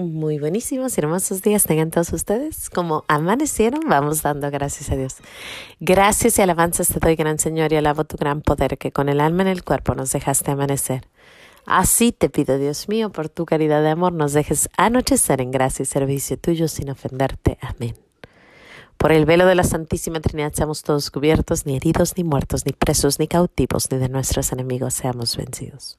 Muy buenísimos y hermosos días tengan todos ustedes. Como amanecieron, vamos dando gracias a Dios. Gracias y alabanzas te doy, gran Señor, y alabo tu gran poder que con el alma en el cuerpo nos dejaste amanecer. Así te pido, Dios mío, por tu caridad de amor, nos dejes anochecer en gracia y servicio tuyo sin ofenderte. Amén. Por el velo de la Santísima Trinidad seamos todos cubiertos, ni heridos, ni muertos, ni presos, ni cautivos, ni de nuestros enemigos seamos vencidos.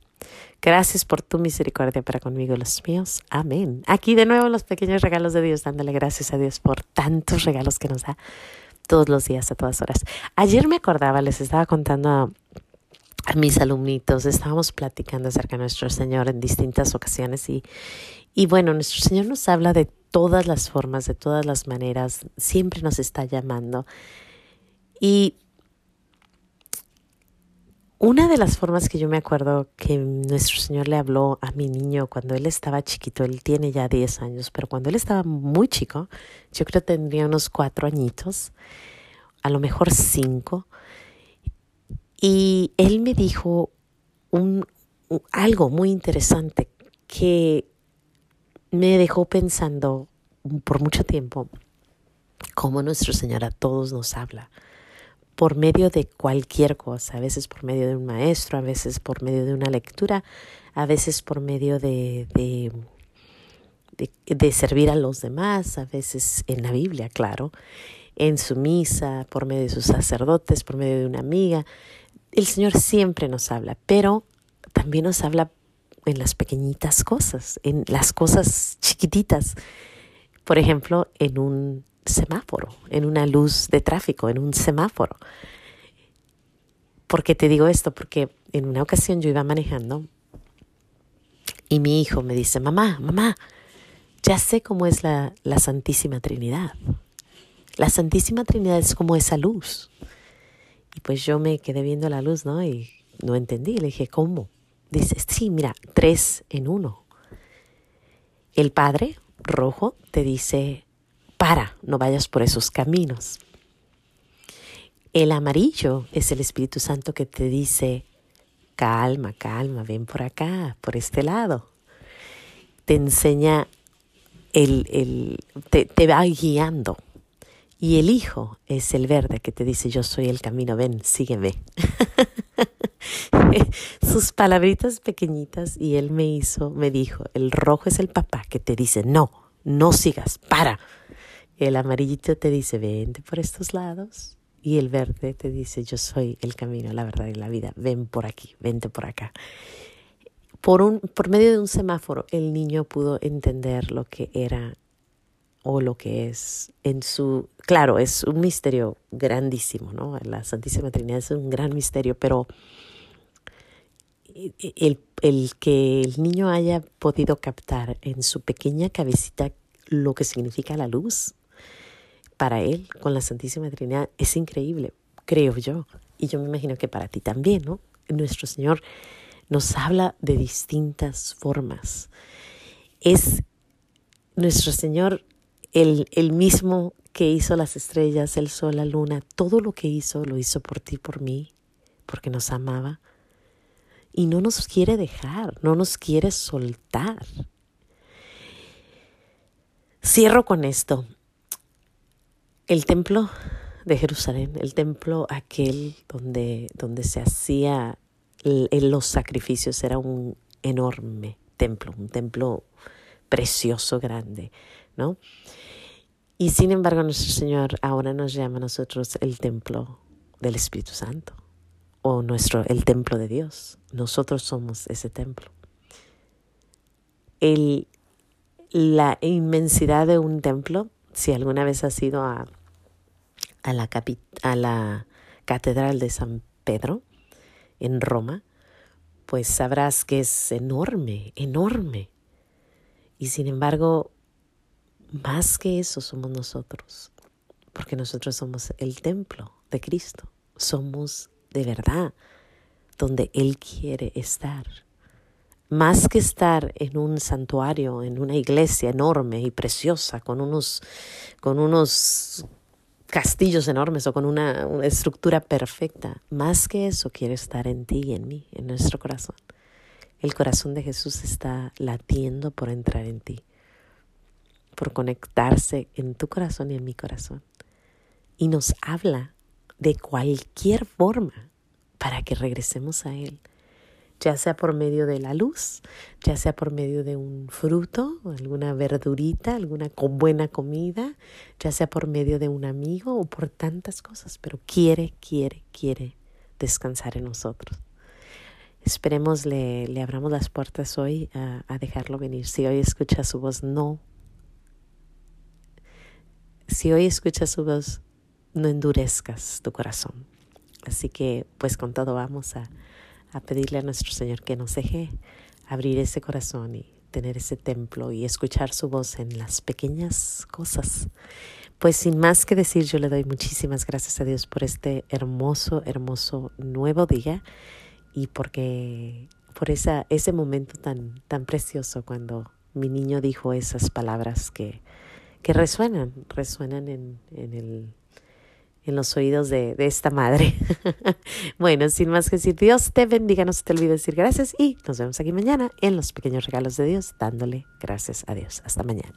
Gracias por tu misericordia para conmigo los míos. Amén. Aquí de nuevo los pequeños regalos de Dios, dándole gracias a Dios por tantos regalos que nos da todos los días, a todas horas. Ayer me acordaba, les estaba contando a, a mis alumnitos, estábamos platicando acerca de nuestro Señor en distintas ocasiones y, y bueno, nuestro Señor nos habla de todas las formas, de todas las maneras, siempre nos está llamando. Y una de las formas que yo me acuerdo que nuestro Señor le habló a mi niño cuando él estaba chiquito, él tiene ya 10 años, pero cuando él estaba muy chico, yo creo que tendría unos cuatro añitos, a lo mejor cinco, y él me dijo un, algo muy interesante que me dejó pensando por mucho tiempo cómo nuestro Señor a todos nos habla por medio de cualquier cosa, a veces por medio de un maestro, a veces por medio de una lectura, a veces por medio de, de, servir a los demás, a veces en la Biblia, claro, en su misa, por medio de sus sacerdotes, por medio de una amiga. El Señor siempre nos habla, pero también nos habla en las pequeñitas cosas, en las cosas chiquititas. Por ejemplo, en un semáforo, en una luz de tráfico, en un semáforo. ¿Por qué te digo esto? Porque en una ocasión yo iba manejando y mi hijo me dice, mamá, mamá, ya sé cómo es la, la Santísima Trinidad. La Santísima Trinidad es como esa luz. Y pues yo me quedé viendo la luz, ¿no? Y no entendí. Le dije, ¿cómo? Dice, sí, mira, tres en uno. El Padre rojo te dice, para, no vayas por esos caminos. El amarillo es el Espíritu Santo que te dice, calma, calma, ven por acá, por este lado. Te enseña, el, te, te va guiando. Y el Hijo es el verde que te dice, yo soy el camino, ven, sígueme. Sus palabritas pequeñitas y Él me hizo, me dijo, el rojo es el papá que te dice, no, no sigas, para, el amarillito te dice, vente por estos lados. Y el verde te dice, yo soy el camino, la verdad y la vida. Ven por aquí, vente por acá. Por, un, por medio de un semáforo, el niño pudo entender lo que era o lo que es en su... Claro, es un misterio grandísimo, ¿no? La Santísima Trinidad es un gran misterio, pero el, el que el niño haya podido captar en su pequeña cabecita lo que significa la luz, para Él con la Santísima Trinidad es increíble, creo yo. Y yo me imagino que para ti también, ¿no? Nuestro Señor nos habla de distintas formas. Es nuestro Señor el, el mismo que hizo las estrellas, el sol, la luna, todo lo que hizo lo hizo por ti, por mí, porque nos amaba. Y no nos quiere dejar, no nos quiere soltar. Cierro con esto. El templo de Jerusalén, el templo aquel donde, donde se hacía los sacrificios, era un enorme templo, un templo precioso, grande, ¿no? Y sin embargo nuestro Señor ahora nos llama a nosotros el templo del Espíritu Santo o nuestro el templo de Dios. Nosotros somos ese templo. El, la inmensidad de un templo, si alguna vez has ido a a la, a la Catedral de San Pedro en Roma, pues sabrás que es enorme, enorme. Y sin embargo, más que eso somos nosotros, porque nosotros somos el templo de Cristo, somos de verdad donde Él quiere estar. Más que estar en un santuario, en una iglesia enorme y preciosa, con unos, con unos castillos enormes o con una, estructura perfecta. Más que eso quiere estar en ti y en mí, en nuestro corazón. El corazón de Jesús está latiendo por entrar en ti, por conectarse en tu corazón y en mi corazón. Y nos habla de cualquier forma para que regresemos a Él, ya sea por medio de la luz, ya sea por medio de un fruto, alguna verdurita, alguna buena comida, ya sea por medio de un amigo o por tantas cosas, pero quiere, quiere, quiere descansar en nosotros. Esperemos le, le abramos las puertas hoy a, dejarlo venir. Si hoy escucha su voz, no. Si hoy escucha su voz, no endurezcas tu corazón. Así que pues con todo vamos a, a pedirle a nuestro Señor que nos deje abrir ese corazón y tener ese templo y escuchar su voz en las pequeñas cosas. Pues sin más que decir, yo le doy muchísimas gracias a Dios por este hermoso, hermoso nuevo día y porque por esa, ese momento tan, tan precioso cuando mi niño dijo esas palabras que, que resuenan, resuenan en, en el en los oídos de, de esta madre. bueno, sin más que decir, Dios te bendiga, no se te olvide decir gracias y nos vemos aquí mañana en los pequeños regalos de Dios, dándole gracias a Dios. Hasta mañana.